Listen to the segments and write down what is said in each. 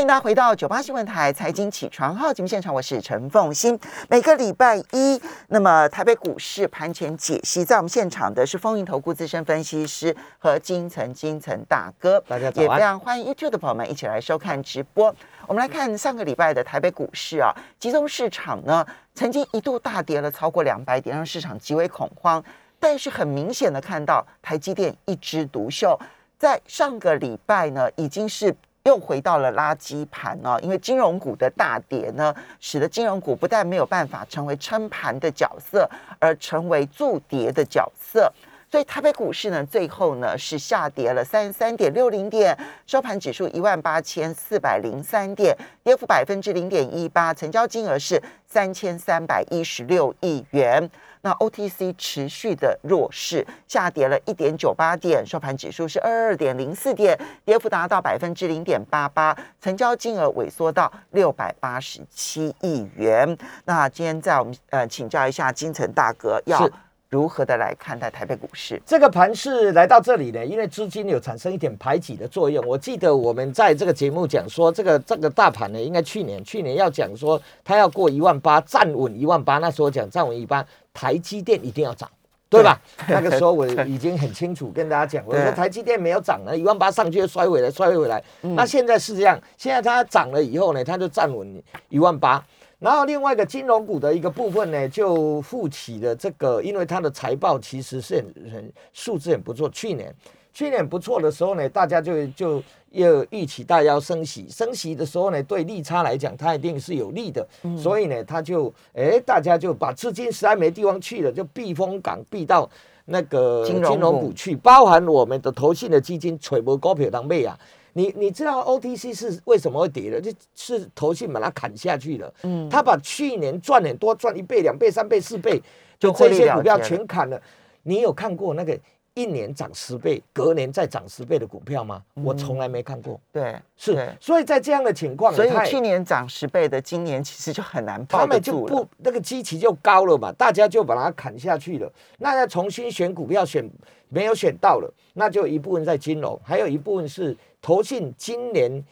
欢迎大家回到九八新闻台财经起床号节目现场，我是陈凤欣。每个礼拜一，那么台北股市盘前解析，在我们现场的是风云投顾资深分析师和金城金城大哥，大家也非常欢迎 YouTube 的朋友们一起来收看直播。我们来看上个礼拜的台北股市啊，集中市场呢曾经一度大跌了超过两百点，让市场极为恐慌。但是很明显的看到台积电一枝独秀，在上个礼拜呢已经是。又回到了垃圾盘哦，因为金融股的大跌呢，使得金融股不但没有办法成为撑盘的角色，而成为助跌的角色。所以台北股市呢，最后呢是下跌了三十三点六零点，收盘指数一万八千四百零三点，跌幅百分之零点一八，成交金额是三千三百一十六亿元。那 OTC 持续的弱势，下跌了一点九八点，收盘指数是二二点零四点，跌幅达到百分之零点八八，成交金额萎缩到六百八十七亿元。那今天在我们呃请教一下金城大哥，要如何的来看待台北股市？这个盘是来到这里呢，因为资金有产生一点排挤的作用。我记得我们在这个节目讲说，这个这个大盘呢，应该去年去年要讲说它要过一万八，站稳一万八。那时候讲站稳一万，台积电一定要涨，对吧？那个时候我已经很清楚跟大家讲，我说台积电没有涨了，一万八上去就摔回来，摔回来。那现在是这样，现在它涨了以后呢，它就站稳一万八。然后另外一个金融股的一个部分呢，就负起了这个，因为它的财报其实是很很数字很不错。去年去年不错的时候呢，大家就就又预期大家要升息，升息的时候呢，对利差来讲，它一定是有利的。所以呢，它就哎，大家就把资金实在没地方去了，就避风港避到那个金融股股去，包含我们的投信的基金，垂波股票当妹啊。你你知道 OTC 是为什么会跌的？就是投信把它砍下去了。嗯，他把去年赚很多，赚一倍、两倍、三倍、四倍，就这些股票全砍了。你有看过那个一年涨十倍，隔年再涨十倍的股票吗？我从来没看过。对，是，所以在这样的情况，所以去年涨十倍的，今年其实就很难抱他们就不。那个基期就高了嘛，大家就把它砍下去了。那要重新选股票选没有选到了，那就一部分在金融，还有一部分是投信今年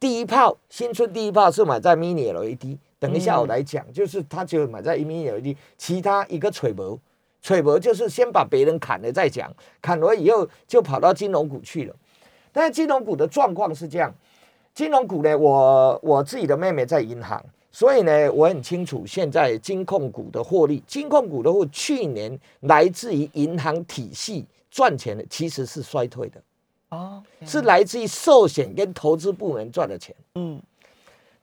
第一炮新春第一炮是买在 mini LED。等一下我来讲，就是他就买在 mini LED，其他一个吹薄，吹博就是先把别人砍了再讲，砍了以后就跑到金融股去了。但是金融股的状况是这样，金融股呢，我我自己的妹妹在银行，所以呢，我很清楚现在金控股的获利。金控股的获去年来自于银行体系赚钱的，其实是衰退的，哦，是来自于寿险跟投资部门赚的钱。嗯，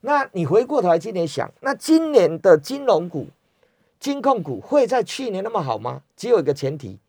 那你回过头来今年想，那今年的金融股、金控股会在去年那么好吗？只有一个前提，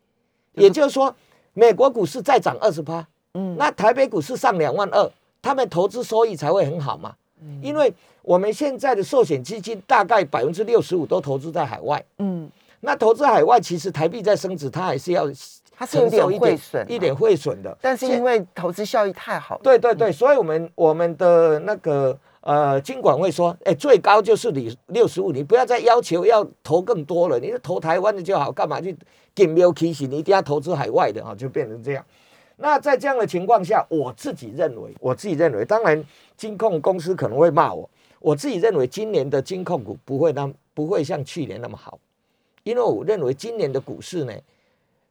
也就是说，美国股市再涨二十趴，嗯。那台北股市上两万二，他们投资收益才会很好嘛。嗯。因为我们现在的寿险基金大概百分之六十五都投资在海外，嗯，那投资海外其实台币在升值，它还是要它是有一点汇损啊，一点汇损的。但是因为投资效益太好了，对对对，所以我们我们的那个呃金管会说，哎，最高就是你六十五，你不要再要求要投更多了，你就投台湾的就好，干嘛去给没有提醒？你一定要投资海外的啊，就变成这样。那在这样的情况下，我自己认为，我自己认为，当然金控公司可能会骂我，我自己认为今年的金控股不会那不会像去年那么好，因为我认为今年的股市呢，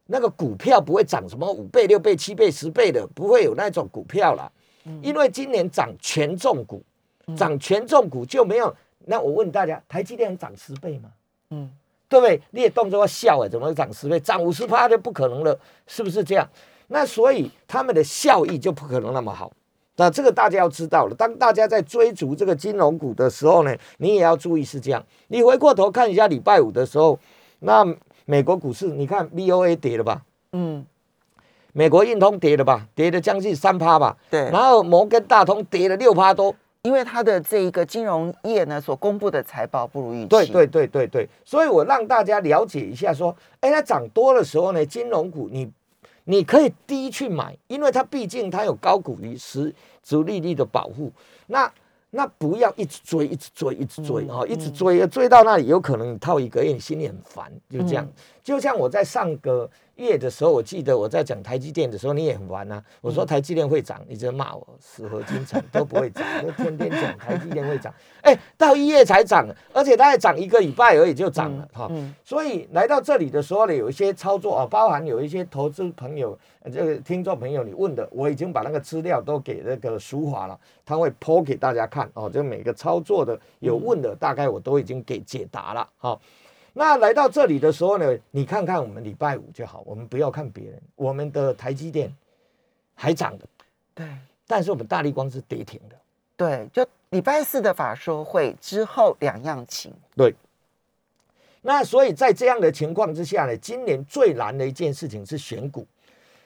那个股票不会涨什么五倍、六倍、七倍、十倍的，不会有那种股票啦。因为今年涨权重股，涨权重股就没有。那我问大家，台积电涨十倍吗？嗯，对不对？你也动作要笑哎，怎么会涨十倍？涨五十趴就不可能了，是不是这样？那所以他们的效益就不可能那么好。那这个大家要知道了。当大家在追逐这个金融股的时候呢，你也要注意是这样。你回过头看一下礼拜五的时候，那美国股市，你看 BOA 跌了吧？嗯，美国运通跌了吧？跌了将近三趴吧。对然后摩根大通跌了六趴多。因为它的这一个金融业呢所公布的财报不如预期，对对对对对，所以我让大家了解一下，说，哎，它涨多的时候呢，金融股你你可以低去买，因为它毕竟它有高股利、实值利率的保护。那那不要一直追，一直追，一直追啊、哦，一直追，追到那里有可能你套一个月，你心里很烦，就这样。就像我在上个月的时候，我记得我在讲台积电的时候，你也很玩啊。我说台积电会涨，你就骂我死合金厂都不会涨，就天天讲台积电会涨。哎，到一月才涨，而且它还涨一个礼拜而已就涨了哈。所以来到这里的时候呢，有一些操作啊，包含有一些投资朋友、这个听众朋友你问的，我已经把那个资料都给那个淑华了，他会剖给大家看哦。就每个操作的有问的，大概我都已经给解答了哈。那来到这里的时候呢，你看看我们礼拜五就好，我们不要看别人，我们的台积电还涨的，对，但是我们大力光是跌停的，对，就礼拜四的法说会之后两样情，对。那所以在这样的情况之下呢，今年最难的一件事情是选股。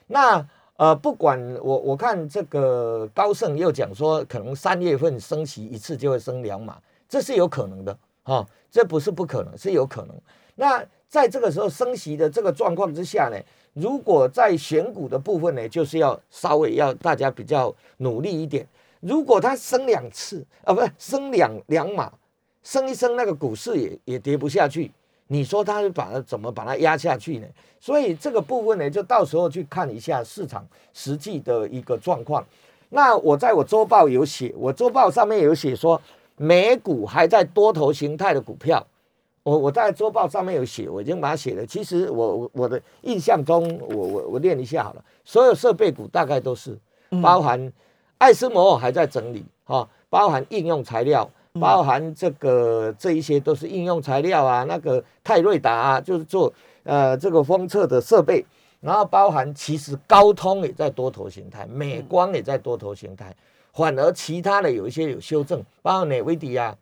那呃，不管我我看这个高盛又讲说，可能三月份升息一次就会升两码，这是有可能的。哦，这不是不可能，是有可能。那在这个时候升息的这个状况之下呢，如果在选股的部分呢，就是要稍微要大家比较努力一点。如果它升两次啊，不是升两两码，升一升那个股市也也跌不下去。你说它把它怎么把它压下去呢？所以这个部分呢，就到时候去看一下市场实际的一个状况。那我在我周报有写，我周报上面有写说。美股还在多头形态的股票，我我在周报上面有写，我已经把它写了。其实我我我的印象中，我我我念一下好了。所有设备股大概都是，包含爱斯摩还在整理哈，包含应用材料，包含这个这一些都是应用材料啊。那个泰瑞达啊，就是做呃这个封测的设备，然后包含其实高通也在多头形态，美光也在多头形态。反而其他的有一些有修正，包括内维迪啊，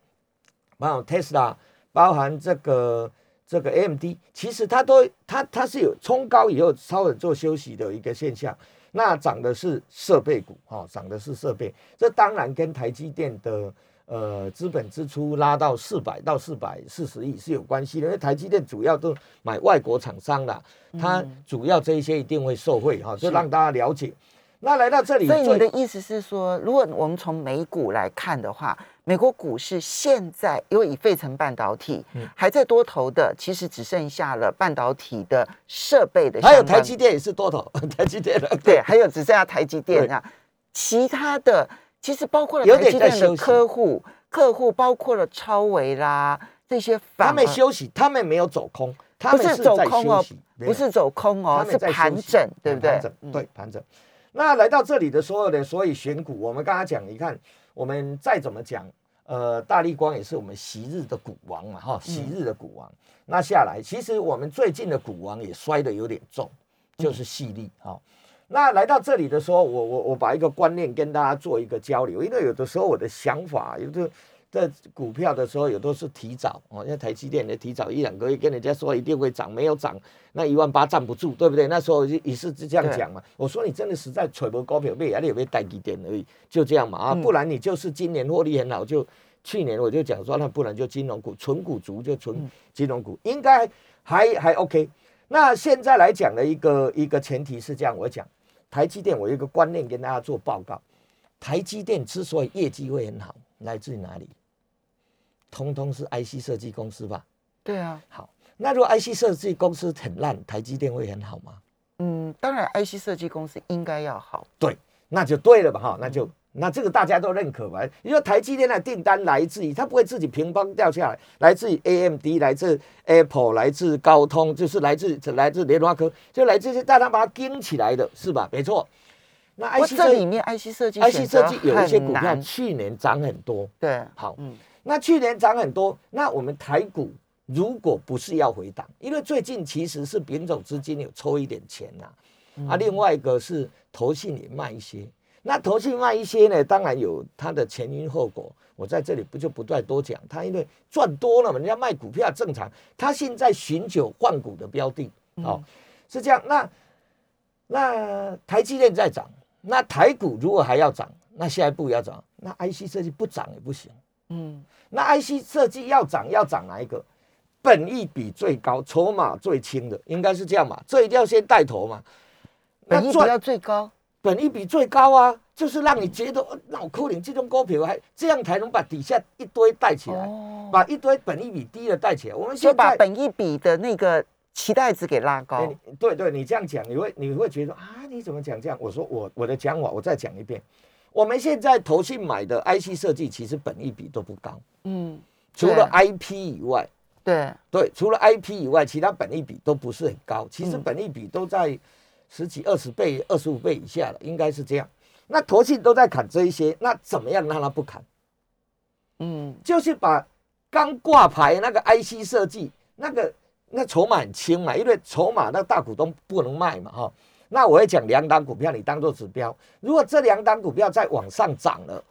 包括 Tesla，包含这个这个 AMD，其实它都它它是有冲高以后稍微做休息的一个现象。那涨的是设备股哈，涨的是设备，这当然跟台积电的呃资本支出拉到四百到四百四十亿是有关系的，因为台积电主要都买外国厂商的，它主要这一些一定会受惠哈，就让大家了解。那来到这里，所以你的意思是说，如果我们从美股来看的话，美国股市现在因为以费城半导体还在多头的，其实只剩下了半导体的设备的，还有台积电也是多头，台积电的对，还有只剩下台积电啊，其他的其实包括了台积电的客户，客户包括了超维啦这些，他们休息，他们没有走空，他们是走空哦，不是走空哦，是盘整，对不对？对，盘整。那来到这里的所有的，所以选股，我们刚刚讲，你看，我们再怎么讲，呃，大力光也是我们昔日的股王嘛，哈，昔日的股王。那下来，其实我们最近的股王也摔得有点重，就是细粒，哈。那来到这里的时候，我我我把一个观念跟大家做一个交流，因为有的时候我的想法有的。在股票的时候，有都是提早哦，像台积电的提早一两个月跟人家说一定会涨，没有涨，那一万八站不住，对不对？那时候也是这样讲嘛。我说你真的实在揣摩高票背，啊，你有没有带几点而已，就这样嘛啊，不然你就是今年获利很好，就去年我就讲说，那不然就金融股，纯股族就纯金融股，应该还还 OK。那现在来讲的一个一个前提是这样，我讲台积电，我有一个观念跟大家做报告，台积电之所以业绩会很好，来自于哪里？通通是 IC 设计公司吧？对啊。好，那如果 IC 设计公司很烂，台积电会很好吗？嗯，当然 IC 设计公司应该要好。对，那就对了吧？哈，那就那这个大家都认可吧？因为台积电的订单来自于它不会自己平方掉下来，来自于 AMD，来自 Apple，来自高通，就是来自来自联发科，就来自于大家把它盯起来的，是吧？没错。那 IC 这里面 IC 设计，IC 设计有一些股票去年涨很多。对，好，嗯。那去年涨很多，那我们台股如果不是要回档，因为最近其实是品种资金有抽一点钱呐，啊，另外一个是投信也卖一些，那投信卖一些呢，当然有它的前因后果，我在这里不就不再多讲，他因为赚多了嘛，人家卖股票正常，他现在寻求换股的标的，哦，是这样，那那台积电在涨，那台股如果还要涨，那下一步要涨，那 IC 设计不涨也不行，嗯。那 IC 设计要涨要涨哪一个？本益比最高、筹码最轻的，应该是这样嘛？这一定要先带头嘛。本益比要最高，本益比最高啊，就是让你觉得脑壳里这种股票还这样才能把底下一堆带起来，把一堆本益比低的带起来。我们就把本益比的那个期待值给拉哎高。你对对，你这样讲，你会你会觉得啊，你怎么讲这样？我说我我的讲法，我再讲一遍。我们现在投信买的 IC 设计，其实本益比都不高，嗯，除了 IP 以外，对，对，除了 IP 以外，其他本益比都不是很高。其实嗯本益比都在十几、二十倍、二十五倍以下了，应该是这样。那投信都在砍这一些，那怎么样让它不砍？嗯就是把刚挂牌那个 IC 设计那个那筹码很轻嘛，因为筹码那大股东不能卖嘛哈。那我会讲两档股票，你当做指标。如果这两档股票再往上涨了，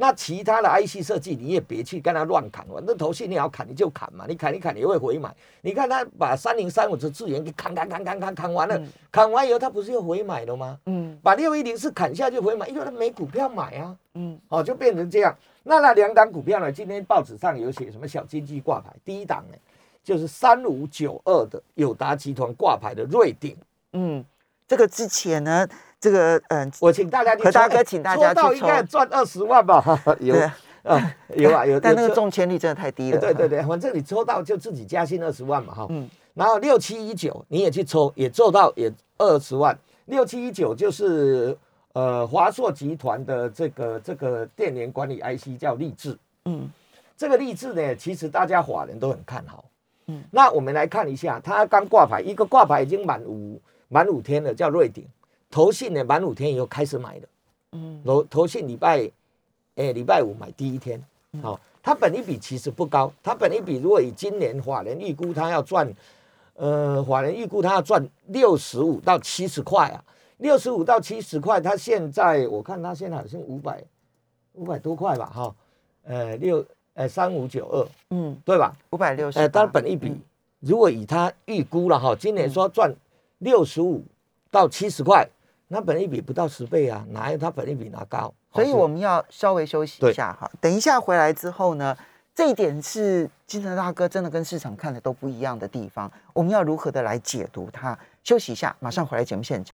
那其他的 IC 设计你也别去跟他乱砍，反正头信你要砍你就砍嘛，你砍一砍你会回买。你看他把三零三五的资源给砍砍砍砍砍砍完了，嗯砍完以后他不是又回买了吗？嗯把六一零四砍下去回买，因为他没股票买啊。嗯哦，就变成这样。那那两档股票呢？今天报纸上有写什么小经济挂牌，第一档呢就是三五九二的友达集团挂牌的瑞鼎。嗯，这个之前呢，这个嗯，我请大家去何大哥请大家抽到应该赚二十万吧？有啊，有啊 有。但那个中签率真的太低了。对对对，反正你抽到就自己加薪二十万嘛哈。嗯然后六七一九你也去抽，也做到也二十万。六七一九就是呃华硕集团的这个这个电源管理 IC 叫立志。嗯这个励志呢，其实大家法人都很看好。嗯嗯，那我们来看一下，它刚挂牌，一个挂牌已经满五满五天的，叫瑞鼎。投信呢满五天以后开始买的，嗯。投投信礼拜，诶礼拜五买第一天，好、它本一比其实不高，它本一比如果以今年法人预估它要赚，呃法人预估它要赚六十五到七十块啊，六十五到七十块，它现在我看它现在好像五百五百多块吧，哈、呃六呃三五九二，嗯，对吧？五百六十。呃，当然本一比，如果以它预估了哈，今年说赚六十五到七十块，那本一比不到十倍啊，哪有它本一比拿高？哦所以我们要稍微休息一下哈，等一下回来之后呢，这一点是金城大哥真的跟市场看的都不一样的地方，我们要如何的来解读它？休息一下，马上回来节目现场。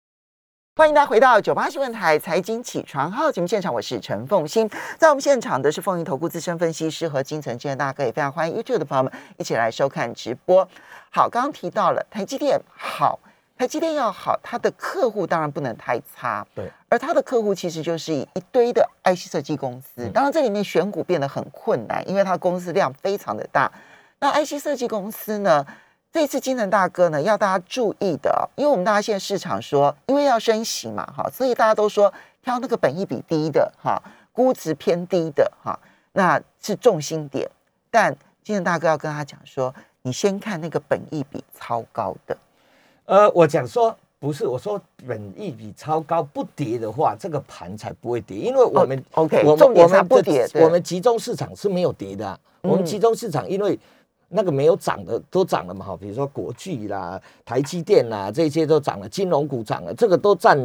欢迎大家回到九八新闻台财经起床号节目现场，我是陈凤欣，在我们现场的是凤盈投顾资深分析师和金城金城大哥，也非常欢迎 YouTube 的朋友们一起来收看直播。好，刚刚提到了台积电好，台积电要好，它的客户当然不能太差，对，而它的客户其实就是一堆的 IC 设计公司，当然这里面选股变得很困难，因为它公司量非常的大。那 IC 设计公司呢，这次金城大哥呢要大家注意的哦，因为我们大家现在市场说，因为要升息嘛，哈，所以大家都说挑那个本益比低的哈，估值偏低的哈，那是重心点。但金城大哥要跟他讲说，你先看那个本益比超高的，呃，我讲说不是，我说本益比超高不跌的话，这个盘才不会跌，因为我们、哦，OK，我们重点上我们不跌对我们集中市场是没有跌的啊、我们嗯集中市场因为。那个没有涨的都涨了嘛，哈，比如说国巨啦、台积电啦，这些都涨了，金融股涨了，这个都占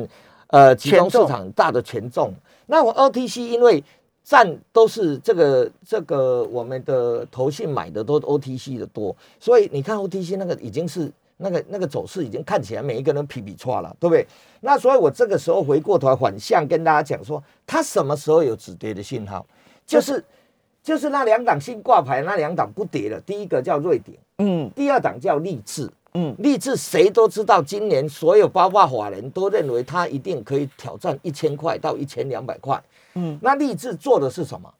呃集中市场很大的权重。那我 OTC 因为占都是这个这个我们的投信买的都 OTC 的多，所以你看 OTC 那个已经是那个那个走势已经看起来每一个人皮皮错了，对不对？那所以我这个时候回过头来反向跟大家讲说，它什么时候有止跌的信号？就是就是那两档新挂牌那两档不跌了，第一个叫瑞典，嗯第二档叫励志。嗯励志谁都知道，今年所有包括法人都认为它一定可以挑战一千块到一千两百块。嗯，那励志做的是什么？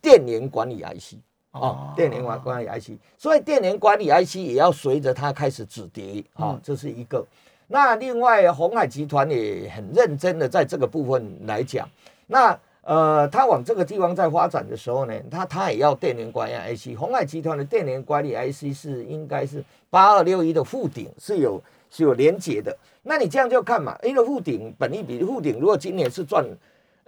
电源管理 IC 哦哦，电源管管理 IC，所以电源管理 IC 也要随着它开始止跌啊、嗯这是一个。那另外，红海集团也很认真的在这个部分来讲，那呃，它往这个地方在发展的时候呢，它它也要电源管理 IC。红海集团的电源管理 IC 是应该是八二六一的附顶是有是有连接的。那你这样就看嘛，因为附顶本一比附顶如果今年是赚，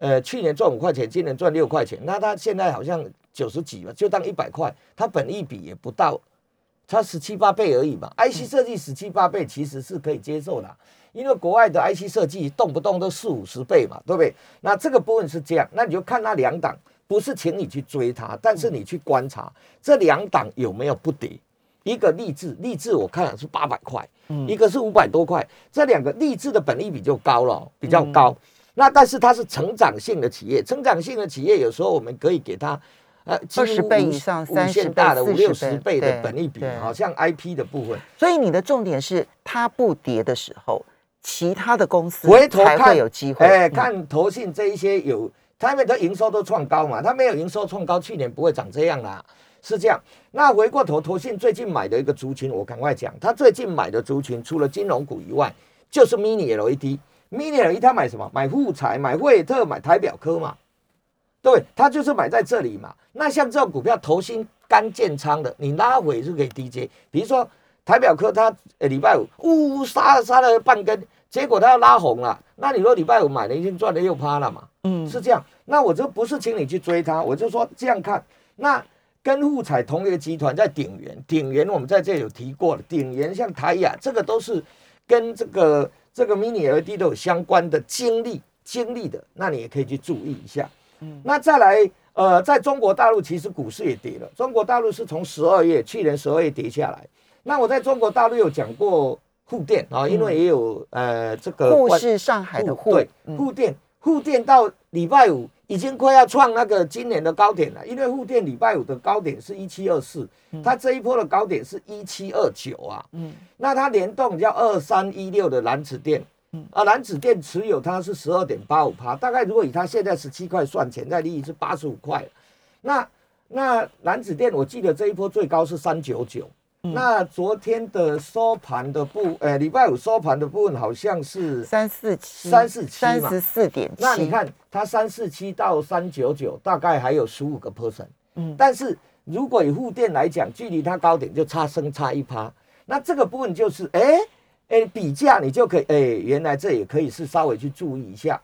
呃，去年赚五块钱，今年赚六块钱，那它现在好像九十几吧，就当一百块，它本益比也不到，它十七八倍而已嘛。IC 设计十七八倍其实是可以接受的，因为国外的 IC 设计动不动都四五十倍嘛，对不对？那这个部分是这样，那你就看那两档，不是请你去追它，但是你去观察这两档有没有不跌。一个励志，励志我看了是八百块，一个是五百多块，这两个励志的本益比就高了，比较高。那但是它是成长性的企业，成长性的企业有时候我们可以给它，呃，二十倍以上、三十倍、大的五六十十倍的本利比，好像 IP 的部分。所以你的重点是它不跌的时候，其他的公司回头才会有机会。哎，看投信这一些有，他们的营收都创高嘛，他没有营收创高，去年不会长这样啦，是这样。那回过头，投信最近买的一个族群，我赶快讲，他最近买的族群除了金融股以外，就是 Mini LED。Mini LED 他买什么？买富彩、买惠特、买台表科嘛。对，他就是买在这里嘛。那像这种股票，投新刚建仓的，你拉回是可以低接。比如说台表科，它呃礼拜五呜杀杀了半根，结果它要拉红了。那你说礼拜五买了，已经赚了六趴了嘛？嗯，是这样。那我就不是请你去追它，我就说这样看。那跟沪彩同一个集团在鼎元，鼎元我们在这有提过了。鼎元像台雅，这个都是跟这个这个 mini LED 都有相关的经历经历的，那你也可以去注意一下。那再来，呃，在中国大陆其实股市也跌了。中国大陆是从十二月去年十二月跌下来。那我在中国大陆有讲过沪电啊，因为也有呃这个沪是上海的沪，对，沪电，沪电到礼拜五已经快要创那个今年的高点了，因为沪电礼拜五的高点是一七二四，它这一波的高点是一七二九啊，嗯，那它联动叫二三一六的蓝子电。啊，蓝子电持有它是十二点八五趴，大概如果以它现在十七块算，潜在利益是八十五块。那那蓝子电，我记得这一波最高是三九九。那昨天的收盘的部，呃，礼拜五收盘的部分好像是三四七，三四七三十四点七。那你看它三四七到三九九，大概还有十五个 percent。嗯，但是如果以沪电来讲，距离它高点就差升差一趴。那这个部分就是，哎。哎，比价你就可以哎，原来这也可以是稍微去注意一下。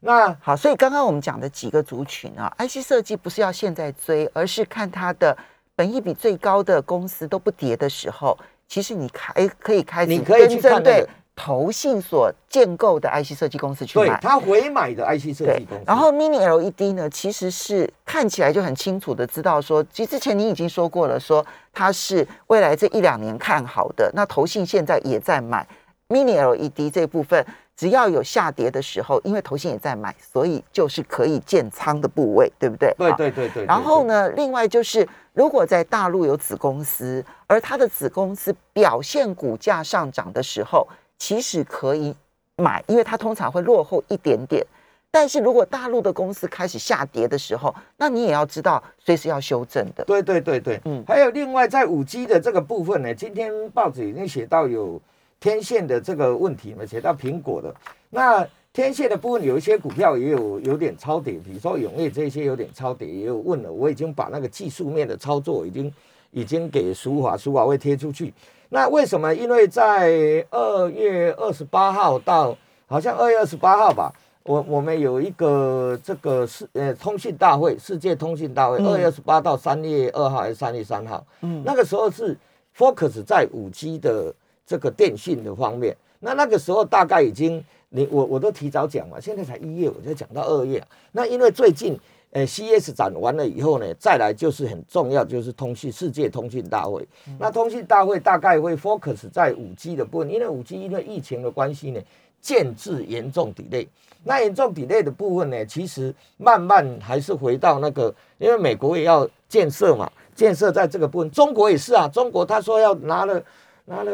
那好，所以刚刚我们讲的几个族群啊，IC 设计不是要现在追，而是看它的本益比最高的公司都不跌的时候，其实你开可以开始，你可以去看对。投信所建构的 IC 设计公司去买，他回买的 IC 设计公司。然后 Mini LED 呢，其实是看起来就很清楚的知道说，其实之前你已经说过了，说它是未来这一两年看好的。那投信现在也在买 Mini LED 这部分，只要有下跌的时候，因为投信也在买，所以就是可以建仓的部位，对不对？对对对对。然后呢，另外就是如果在大陆有子公司，而它的子公司表现股价上涨的时候。其实可以买，因为它通常会落后一点点。但是如果大陆的公司开始下跌的时候，那你也要知道随时要修正的。对对对对，嗯。还有另外在五 G 的这个部分呢，今天报纸已经写到有天线的这个问题嘛，写到苹果的那天线的部分，有一些股票也有有点超跌，比如说永业这些有点超跌，也有问了，我已经把那个技术面的操作已经已经给苏华苏华会贴出去。那为什么？因为在二月二十八号到好像二月二十八号吧，我我们有一个这个世呃通信大会，世界通信大会，二月二十八到三月二号还是三月三号？嗯，那个时候是 focus 在五 G 的这个电信的方面。那那个时候大概已经你我我都提早讲嘛，现在才一月，我就讲到二月。那因为最近。呃，CES 展完了以后呢，再来就是很重要，就是通讯世界通讯大会。那通讯大会大概会 focus 在五 G 的部分，因为五 G 因为疫情的关系呢，建制严重 delay。那严重 delay 的部分呢，其实慢慢还是回到那个，因为美国也要建设嘛，建设在这个部分，中国也是啊，中国他说要拿了拿了。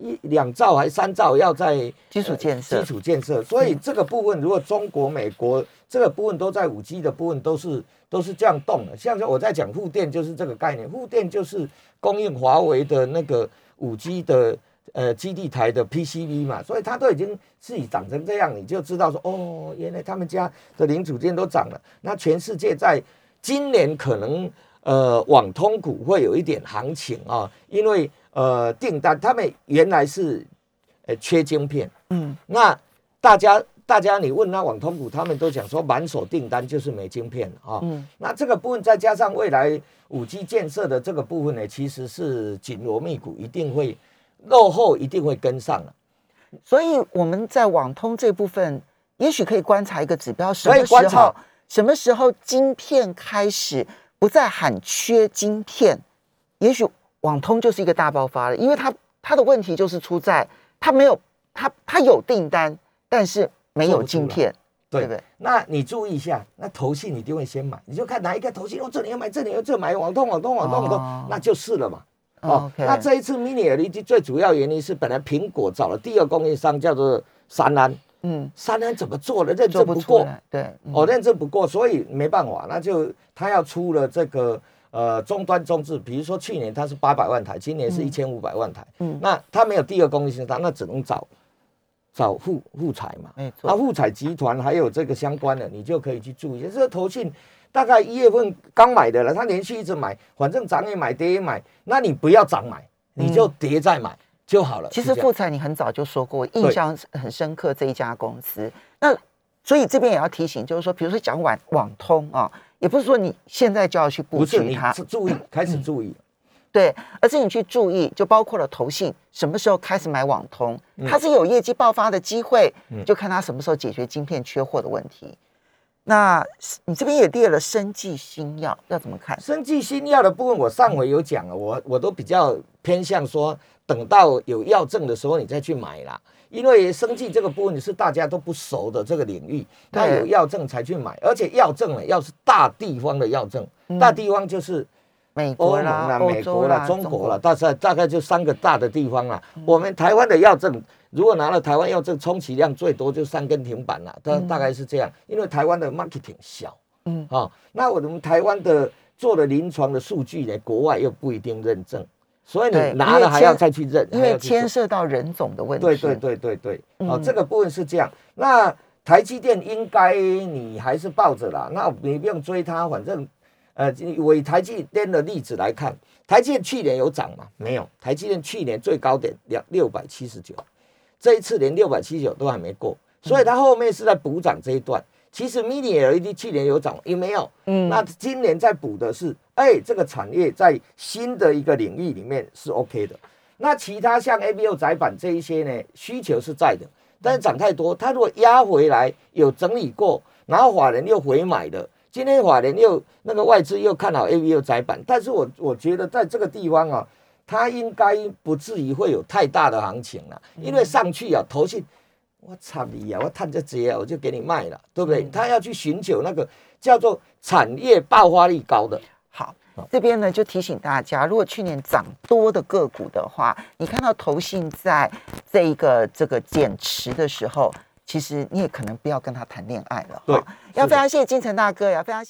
一两兆还三兆要在基础建设，基础建设，所以这个部分如果中国、美国这个部分都在五 G 的部分都是都是这样动的。像我在讲护电就是这个概念，护电就是供应华为的那个五 G 的呃基地台的 PCB 嘛，所以它都已经自己长成这样，你就知道说哦，原来他们家的零组件都涨了。那全世界在今年可能呃网通股会有一点行情啊，因为。呃，订单他们原来是呃缺晶片，嗯，那大家大家你问那网通股，他们都讲说满手订单就是没晶片啊，嗯，那这个部分再加上未来五 G 建设的这个部分呢，其实是紧锣密鼓，一定会落后，一定会跟上了。所以我们在网通这部分，也许可以观察一个指标，什么时候什么时候晶片开始不再喊缺晶片，也许。网通就是一个大爆发了，因为它它的问题就是出在它没有它它有订单，但是没有晶片，对对不对？那你注意一下，那投信你一定会先买，你就看哪一个投信，哦，这里要买，这里要这买，网通网通网通网哦通，那就是了嘛。哦那这一次 Mini LED 最主要原因是本来苹果找了第二供应商叫做三安，嗯，三安怎么做了认做证不过，不，对，嗯。哦，认证不过，所以没办法，那就他要出了这个呃终端中置，比如说去年它是八百万台，今年是一千五百万台，嗯。那他没有第二供应商，那只能找找富富彩嘛，没错。那富彩集团还有这个相关的，你就可以去注意。这个投信大概一月份刚买的了，他连续一直买，反正涨也买，跌也买，那你不要涨买，你就跌再买就好了。其实富彩你很早就说过，印象很深刻这一家公司。那所以这边也要提醒，就是说，比如说讲网网通啊，也不是说你现在就要去布局它，注意，开始注意。对，而是你去注意，就包括了投信什么时候开始买网通，嗯它是有业绩爆发的机会，就看它什么时候解决晶片缺货的问题。那你这边也列了生技新药，要怎么看？生技新药的部分，我上回有讲了，我我都比较偏向说，等到有药证的时候你再去买啦。因为生技这个部分是大家都不熟的这个领域，它有药证才去买，而且药证呢要是大地方的药证，大地方就是美欧啦、啦、美国啦、中国啦，大概大概就三个大的地方啦。我们台湾的药证，如果拿了台湾药证，充其量最多就三根停板啦，大大概是这样。因为台湾的 marketing 小，嗯嗯，啊，那我们台湾的做的临床的数据呢，国外又不一定认证，所以你拿了还要再去认，因为牵涉到人种的问题。对对对对对，哦嗯，这个部分是这样。那台积电应该你还是抱着啦，那你不用追它，反正呃，我以台积电的例子来看，台积电去年有涨吗？没有，台积电去年最高点两六百七十九，这一次连六百七十九都还没过，所以它后面是在补涨这一段。其实 Mini LED 去年有涨，有没有？嗯那今年在补的是，哎，这个产业在新的一个领域里面是 OK 的。那其他像 A B O 窄板这一些呢，需求是在的，但是涨太多，它如果压回来有整理过，然后法人又回买的，今天法人又那个外资又看好 A B O 窄板，但是我我觉得在这个地方啊，它应该不至于会有太大的行情了，因为上去啊，投信。我操你啊！我探这节啊，我就给你卖了，对不对？他要去寻求那个叫做产业爆发力高的，好，这边呢就提醒大家，如果去年涨多的个股的话，你看到投信在这一个这个减持的时候，其实你也可能不要跟他谈恋爱了。对哈要非常谢谢金城大哥，也要非常谢。